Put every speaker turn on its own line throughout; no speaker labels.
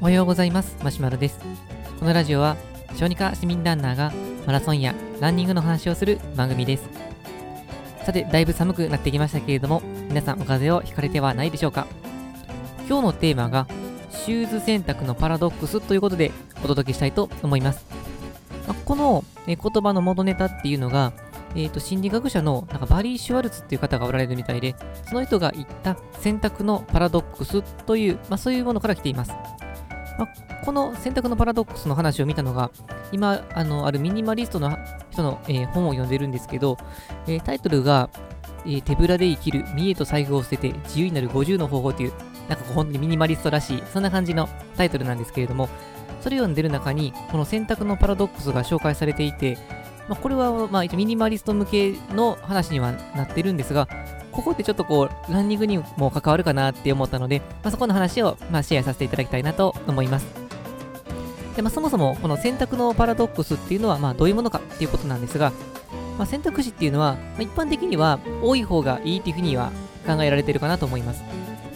おはようございます。マシュマロです。このラジオは小児科市民ランナーがマラソンやランニングの話をする番組です。さてだいぶ寒くなってきましたけれども皆さんお風邪をひかれてはないでしょうか。今日のテーマがシューズ選択のパラドックスということでお届けしたいと思います。まこの言葉の元ネタっていうのがえーと、心理学者のなんかバリー・シュワルツっていう方がおられるみたいで、その人が言った選択のパラドックスという、まあ、そういうものから来ています。まあ、この選択のパラドックスの話を見たのが、今、あのあるミニマリストの人の、えー、本を読んでるんですけど、えー、タイトルが、えー、手ぶらで生きる、見栄と財布を捨てて自由になる50の方法という、なんか本当にミニマリストらしい、そんな感じのタイトルなんですけれども、それを読んでる中に、この選択のパラドックスが紹介されていて、まあ、これは、まあ、ミニマリスト向けの話にはなってるんですが、ここでちょっとこう、ランニングにも関わるかなって思ったので、まあ、そこの話を、まあ、シェアさせていただきたいなと思います。でまあ、そもそもこの選択のパラドックスっていうのはまあどういうものかっていうことなんですが、まあ、選択肢っていうのは、まあ、一般的には多い方がいいっていうふうには考えられてるかなと思います。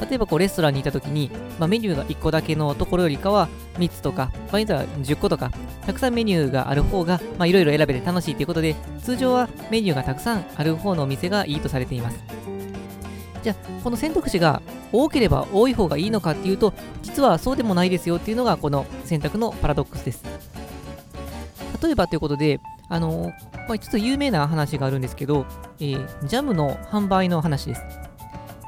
例えばこうレストランにいた時に、まあ、メニューが1個だけのところよりかは3つとか、場合によっては10個とか、たくさんメニューがある方がいろいろ選べて楽しいということで、通常はメニューがたくさんある方のお店がいいとされています。じゃあ、この選択肢が多ければ多い方がいいのかっていうと、実はそうでもないですよっていうのがこの選択のパラドックスです。例えばということで、あのまあ、ちょっと有名な話があるんですけど、えー、ジャムの販売の話です。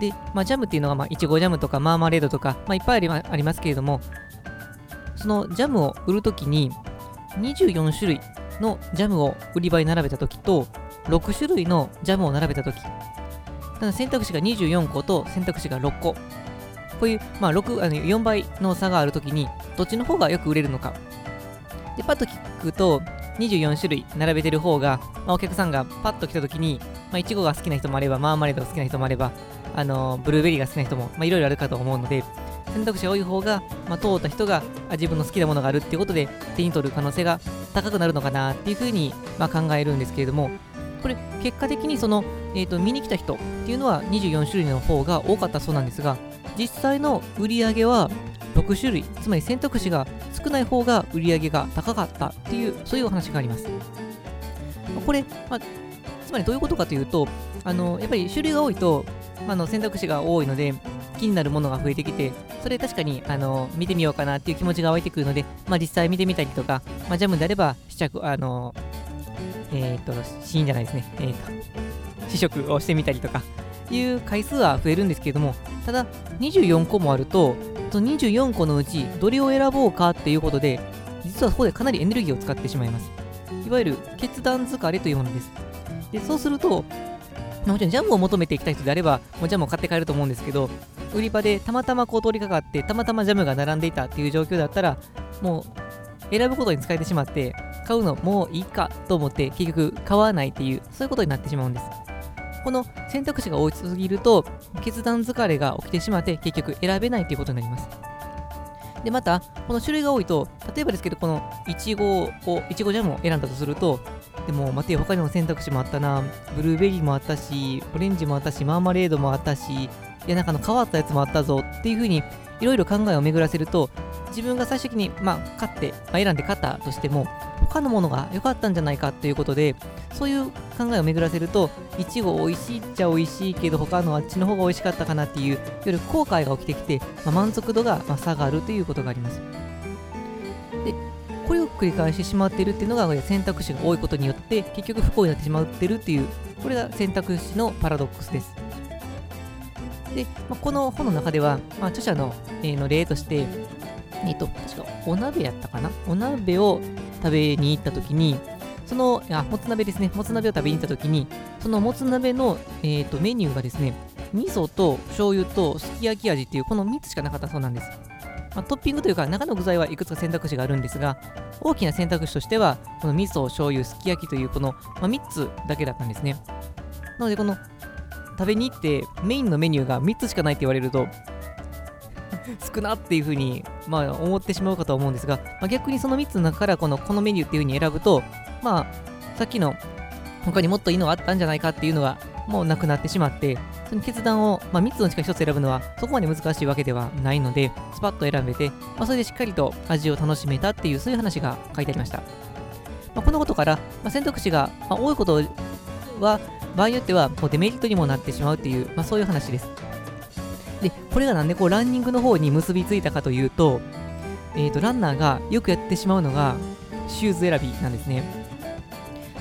で、まあ、ジャムっていうのは、まあ、いちごジャムとかマーマレードとか、まあ、いっぱいありますけれども、そのジャムを売るときに、24種類のジャムを売り場に並べたときと、6種類のジャムを並べたとき、ただ選択肢が24個と選択肢が6個。こういう、まあ、6あの4倍の差があるときに、どっちの方がよく売れるのか。で、パッと聞くと、24種類並べてる方が、まあ、お客さんがパッと来たときに、まあ、いちごが好きな人もあれば、マーマレードが好きな人もあれば、あのブルーベリーが好きな人も、まあ、いろいろあるかと思うので、選択肢が多い方が、まあ、通った人があ自分の好きなものがあるっていうことで手に取る可能性が高くなるのかなっていうふうに、まあ、考えるんですけれども、これ、結果的にその、えーと、見に来た人っていうのは24種類の方が多かったそうなんですが、実際の売り上げは6種類、つまり選択肢が少ない方が売り上げが高かったっていう、そういうお話があります。これ、まあ、つまりどういうことかというと、あのやっぱり種類が多いと、まあ、の選択肢が多いので、気になるものが増えてきて、それ確かにあの見てみようかなっていう気持ちが湧いてくるので、まあ、実際見てみたりとか、まあ、ジャムであれば試着、あの、えっ、ー、と、試飲じゃないですね、えっ、ー、と、試食をしてみたりとか、いう回数は増えるんですけれども、ただ、24個もあると、その24個のうちどれを選ぼうかっていうことで、実はそこでかなりエネルギーを使ってしまいます。いわゆる決断疲れというものです。でそうすると、もちろんジャムを求めていきたい人であれば、もうジャムを買って帰ると思うんですけど、売り場でたまたまこう通りかかって、たまたまジャムが並んでいたっていう状況だったら、もう選ぶことに使えてしまって、買うのもういいかと思って結局買わないっていう、そういうことになってしまうんです。この選択肢が多すぎると、決断疲れが起きてしまって、結局選べないということになります。で、また、この種類が多いと、例えばですけど、このいちごを、いちごジャムを選んだとすると、でも待て、他にも選択肢もあったな。ブルーベリーもあったし、オレンジもあったし、マーマレードもあったし、いや、なんかの変わったやつもあったぞっていう風に、いろいろ考えを巡らせると、自分が最終的に、まあ、買って、まあ、選んで買ったとしても、他のものが良かったんじゃないかということで、そういう考えを巡らせると、いちご美味しいっちゃ美味しいけど、他のあっちの方が美味しかったかなっていう、いわゆる後悔が起きてきて、まあ、満足度が、下がるということがあります。で、これを繰り返してしまっているっていうのが選択肢が多いことによって結局不幸になってしまってるっていうこれが選択肢のパラドックスです。で、まあ、この本の中では、まあ、著者の,、えー、の例としてえっ、と確かお鍋やったかな？お鍋を食べに行った時にそのあもつ鍋ですね。もつ鍋を食べに行った時にそのもつ鍋の、えーとメニューがですね味噌と醤油とすき焼き味っていうこの3つしかなかったそうなんです。まあ、トッピングというか中の具材はいくつか選択肢があるんですが大きな選択肢としてはこの味噌醤油すき焼きというこの、まあ、3つだけだったんですね。なのでこの食べに行ってメインのメニューが3つしかないって言われると 少なっていう風に、まあ、思ってしまうかと思うんですが、まあ、逆にその3つの中からこのこのメニューっていう風に選ぶとまあさっきの他にもっといいのがあったんじゃないかっていうのがもうなくなってしまってその決断を、まあ、3つのうちから1つ選ぶのはそこまで難しいわけではないので、スパッと選べて、まあ、それでしっかりと味を楽しめたっていう、そういう話が書いてありました。まあ、このことから、まあ、選択肢が、ま多いことは、場合によってはこうデメリットにもなってしまうっていう、まあ、そういう話です。で、これがなんでこうランニングの方に結びついたかというと、えーと、ランナーがよくやってしまうのが、シューズ選びなんですね。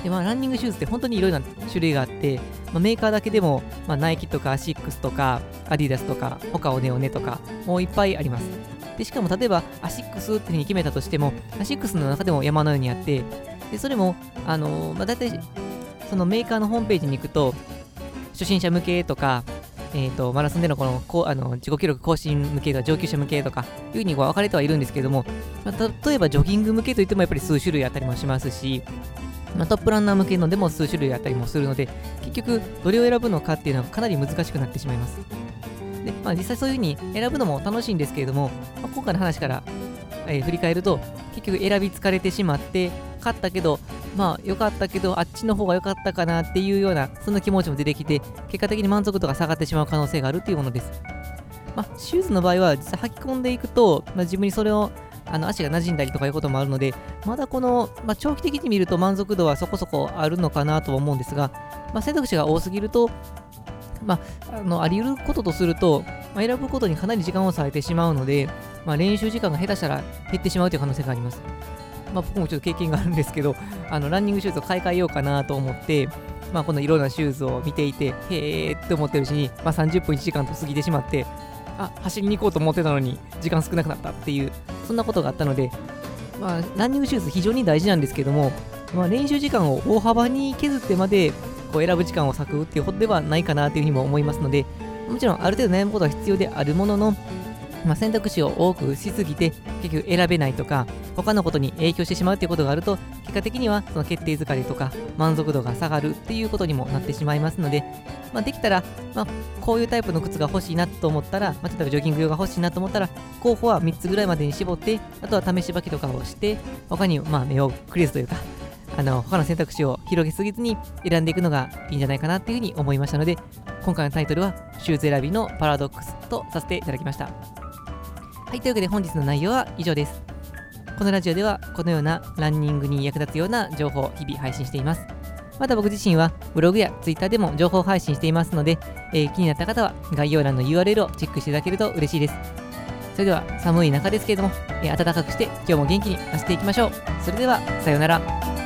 で、まあ、ランニングシューズって本当にいろいろな種類があって、まあ、メーカーだけでも、まあ、ナイキとかアシックスとか、アディダスとか、ホカオネオネとか、もういっぱいあります。で、しかも例えば、アシックスっていうふうに決めたとしても、アシックスの中でも山のようにあって、で、それも、あのー、まあ、大体、そのメーカーのホームページに行くと、初心者向けとか、えーと、マラソンでのこのこあの自己記録更新向けとか上級者向けとかいうふうに分かれてはいるんですけれども、まあ、例えばジョギング向けといってもやっぱり数種類あったりもしますし、まあ、トップランナー向けのでも数種類あったりもするので結局どれを選ぶのかっていうのはかなり難しくなってしまいます。で、まあ、実際そういうふうに選ぶのも楽しいんですけれども、まあ、今回の話から、えー、振り返ると結局選び疲れてしまって勝ったけどまあ良かったけどあっちの方が良かったかなっていうようなそんな気持ちも出てきて結果的に満足度が下がってしまう可能性があるっていうものです。まあ、シューズの場合は実際履き込んでいくと、まあ、自分にそれをあの足が馴染んだりとかいうこともあるので、まだこの、まあ、長期的に見ると満足度はそこそこあるのかなとは思うんですが、まあ、選択肢が多すぎると、まあ、あのあり得ることとすると、まあ、選ぶことにかなり時間を割いてしまうので、まあ、練習時間が下手したら減ってしまうという可能性があります。まあ、僕もちょっと経験があるんですけど、あのランニングシューズを買い替えようかなと思って、まあ、このいろんなシューズを見ていて、へーって思ってるうちに、まあ、30分1時間と過ぎてしまって、あ、走りに行こうと思ってたのに、時間少なくなったっていう、そんなことがあったので、まあ、ランニングシューズ非常に大事なんですけども、まあ、練習時間を大幅に削ってまでこう選ぶ時間を割くっていうことではないかなというふうにも思いますので、もちろんある程度悩むことは必要であるものの、まあ、選択肢を多くしすぎて結局選べないとか他のことに影響してしまうということがあると結果的にはその決定疲れとか満足度が下がるっていうことにもなってしまいますので、まあ、できたら、まあ、こういうタイプの靴が欲しいなと思ったら、まあ、例えばジョギング用が欲しいなと思ったら候補は3つぐらいまでに絞ってあとは試し履きとかをして他にまあ目をクリアすというかあの他の選択肢を広げすぎずに選んでいくのがいいんじゃないかなっていうふうに思いましたので今回のタイトルはシューズ選びのパラドックスとさせていただきました。はい、というわけで本日の内容は以上です。このラジオではこのようなランニングに役立つような情報を日々配信しています。また僕自身はブログや Twitter でも情報配信していますので、えー、気になった方は概要欄の URL をチェックしていただけると嬉しいです。それでは寒い中ですけれども、えー、暖かくして今日も元気に走っていきましょう。それでは、さようなら。